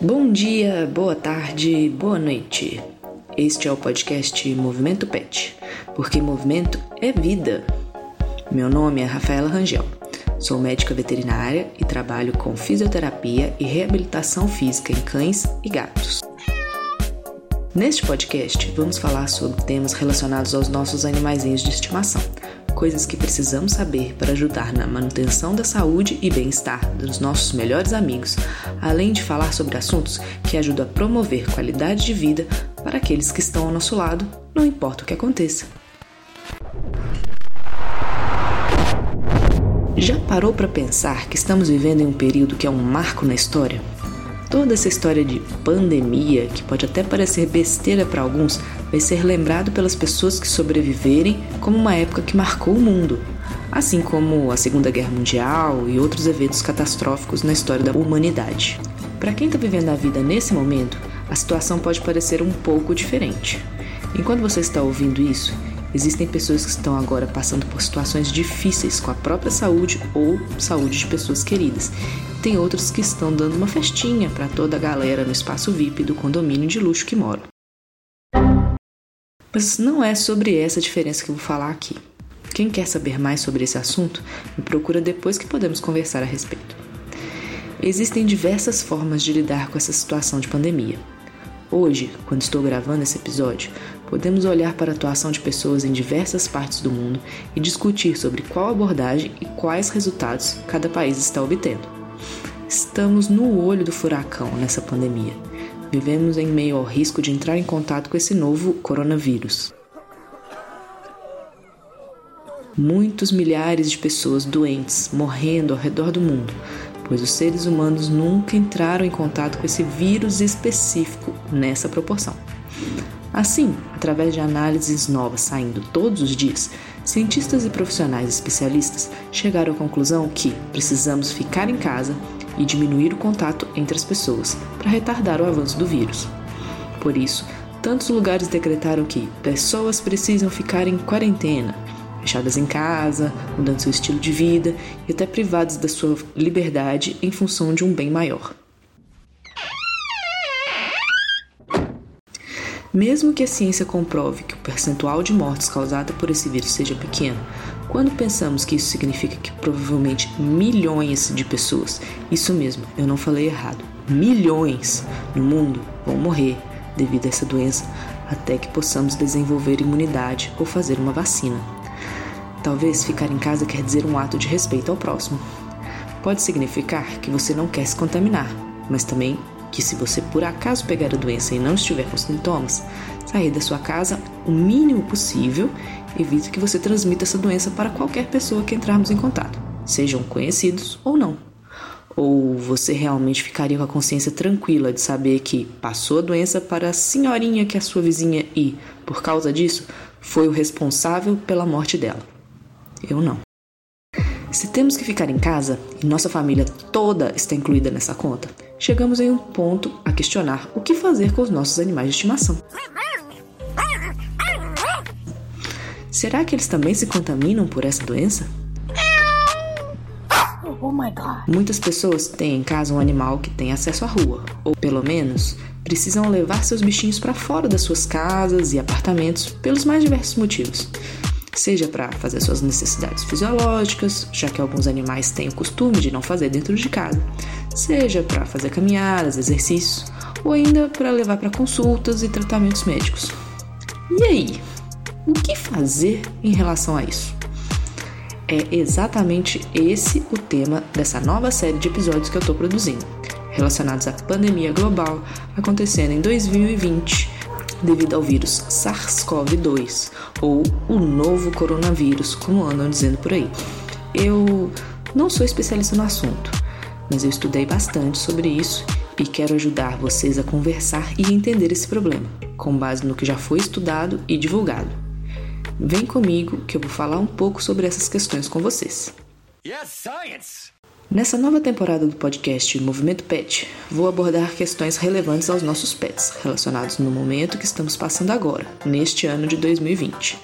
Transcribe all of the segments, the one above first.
Bom dia, boa tarde, boa noite. Este é o podcast Movimento Pet, porque movimento é vida. Meu nome é Rafaela Rangel. Sou médica veterinária e trabalho com fisioterapia e reabilitação física em cães e gatos. Neste podcast, vamos falar sobre temas relacionados aos nossos animaizinhos de estimação, coisas que precisamos saber para ajudar na manutenção da saúde e bem-estar dos nossos melhores amigos, além de falar sobre assuntos que ajudam a promover qualidade de vida para aqueles que estão ao nosso lado, não importa o que aconteça. Já parou para pensar que estamos vivendo em um período que é um marco na história? Toda essa história de pandemia, que pode até parecer besteira para alguns, vai ser lembrado pelas pessoas que sobreviverem como uma época que marcou o mundo, assim como a Segunda Guerra Mundial e outros eventos catastróficos na história da humanidade. Para quem está vivendo a vida nesse momento, a situação pode parecer um pouco diferente. Enquanto você está ouvindo isso, Existem pessoas que estão agora passando por situações difíceis com a própria saúde ou saúde de pessoas queridas. Tem outros que estão dando uma festinha para toda a galera no espaço VIP do condomínio de luxo que moram. Mas não é sobre essa diferença que eu vou falar aqui. Quem quer saber mais sobre esse assunto, me procura depois que podemos conversar a respeito. Existem diversas formas de lidar com essa situação de pandemia. Hoje, quando estou gravando esse episódio, podemos olhar para a atuação de pessoas em diversas partes do mundo e discutir sobre qual abordagem e quais resultados cada país está obtendo. Estamos no olho do furacão nessa pandemia. Vivemos em meio ao risco de entrar em contato com esse novo coronavírus. Muitos milhares de pessoas doentes morrendo ao redor do mundo, pois os seres humanos nunca entraram em contato com esse vírus específico nessa proporção. Assim, através de análises novas saindo todos os dias, cientistas e profissionais especialistas chegaram à conclusão que precisamos ficar em casa e diminuir o contato entre as pessoas para retardar o avanço do vírus. Por isso, tantos lugares decretaram que pessoas precisam ficar em quarentena, fechadas em casa, mudando seu estilo de vida e até privadas da sua liberdade em função de um bem maior. Mesmo que a ciência comprove que o percentual de mortes causada por esse vírus seja pequeno, quando pensamos que isso significa que provavelmente milhões de pessoas, isso mesmo, eu não falei errado, milhões no mundo vão morrer devido a essa doença até que possamos desenvolver imunidade ou fazer uma vacina. Talvez ficar em casa quer dizer um ato de respeito ao próximo. Pode significar que você não quer se contaminar, mas também que se você por acaso pegar a doença e não estiver com sintomas, sair da sua casa o mínimo possível evita que você transmita essa doença para qualquer pessoa que entrarmos em contato, sejam conhecidos ou não. Ou você realmente ficaria com a consciência tranquila de saber que passou a doença para a senhorinha que é sua vizinha e, por causa disso, foi o responsável pela morte dela? Eu não. Se temos que ficar em casa e nossa família toda está incluída nessa conta, chegamos em um ponto a questionar o que fazer com os nossos animais de estimação. Será que eles também se contaminam por essa doença? Oh Muitas pessoas têm em casa um animal que tem acesso à rua, ou pelo menos precisam levar seus bichinhos para fora das suas casas e apartamentos pelos mais diversos motivos seja para fazer suas necessidades fisiológicas, já que alguns animais têm o costume de não fazer dentro de casa, seja para fazer caminhadas, exercícios, ou ainda para levar para consultas e tratamentos médicos. E aí, o que fazer em relação a isso? É exatamente esse o tema dessa nova série de episódios que eu estou produzindo, relacionados à pandemia global acontecendo em 2020 devido ao vírus SARS-CoV-2 ou o novo coronavírus, como andam dizendo por aí. Eu não sou especialista no assunto, mas eu estudei bastante sobre isso e quero ajudar vocês a conversar e entender esse problema, com base no que já foi estudado e divulgado. Vem comigo que eu vou falar um pouco sobre essas questões com vocês. Yes, science! Nessa nova temporada do podcast Movimento Pet, vou abordar questões relevantes aos nossos pets, relacionados no momento que estamos passando agora, neste ano de 2020.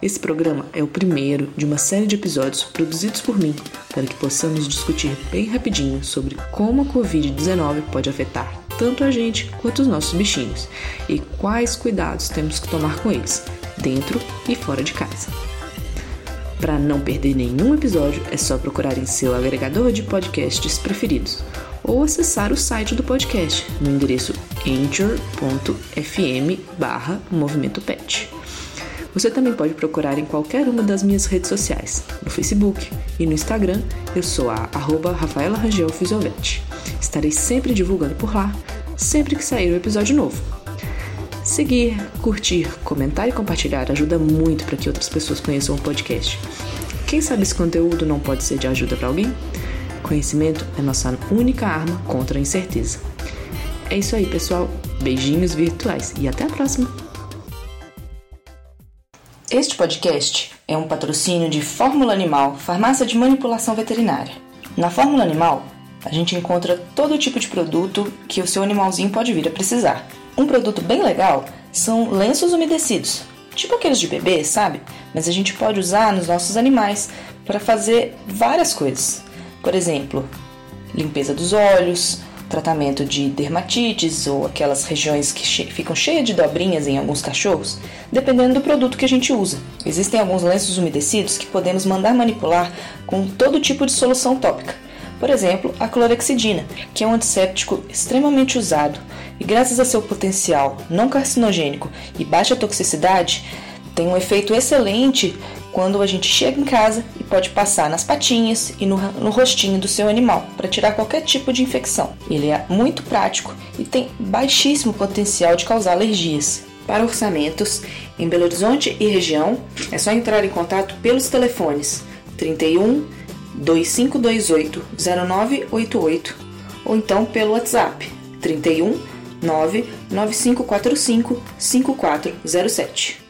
Esse programa é o primeiro de uma série de episódios produzidos por mim para que possamos discutir bem rapidinho sobre como a Covid-19 pode afetar tanto a gente quanto os nossos bichinhos e quais cuidados temos que tomar com eles, dentro e fora de casa. Para não perder nenhum episódio, é só procurar em seu agregador de podcasts preferidos ou acessar o site do podcast no endereço anchor.fm barra movimento pet. Você também pode procurar em qualquer uma das minhas redes sociais, no Facebook e no Instagram, eu sou a arroba Rafaela Rangel Fisiovete. Estarei sempre divulgando por lá, sempre que sair um episódio novo. Seguir, curtir, comentar e compartilhar ajuda muito para que outras pessoas conheçam o podcast. Quem sabe esse conteúdo não pode ser de ajuda para alguém? Conhecimento é nossa única arma contra a incerteza. É isso aí, pessoal. Beijinhos virtuais e até a próxima! Este podcast é um patrocínio de Fórmula Animal, farmácia de manipulação veterinária. Na Fórmula Animal, a gente encontra todo tipo de produto que o seu animalzinho pode vir a precisar. Um produto bem legal são lenços umedecidos, tipo aqueles de bebê, sabe? Mas a gente pode usar nos nossos animais para fazer várias coisas. Por exemplo, limpeza dos olhos, tratamento de dermatites ou aquelas regiões que che ficam cheias de dobrinhas em alguns cachorros, dependendo do produto que a gente usa. Existem alguns lenços umedecidos que podemos mandar manipular com todo tipo de solução tópica. Por exemplo, a clorexidina, que é um antisséptico extremamente usado e, graças a seu potencial não carcinogênico e baixa toxicidade, tem um efeito excelente quando a gente chega em casa e pode passar nas patinhas e no, no rostinho do seu animal para tirar qualquer tipo de infecção. Ele é muito prático e tem baixíssimo potencial de causar alergias. Para orçamentos em Belo Horizonte e região, é só entrar em contato pelos telefones 31 2528 0988 ou então pelo WhatsApp 31 99545 5407.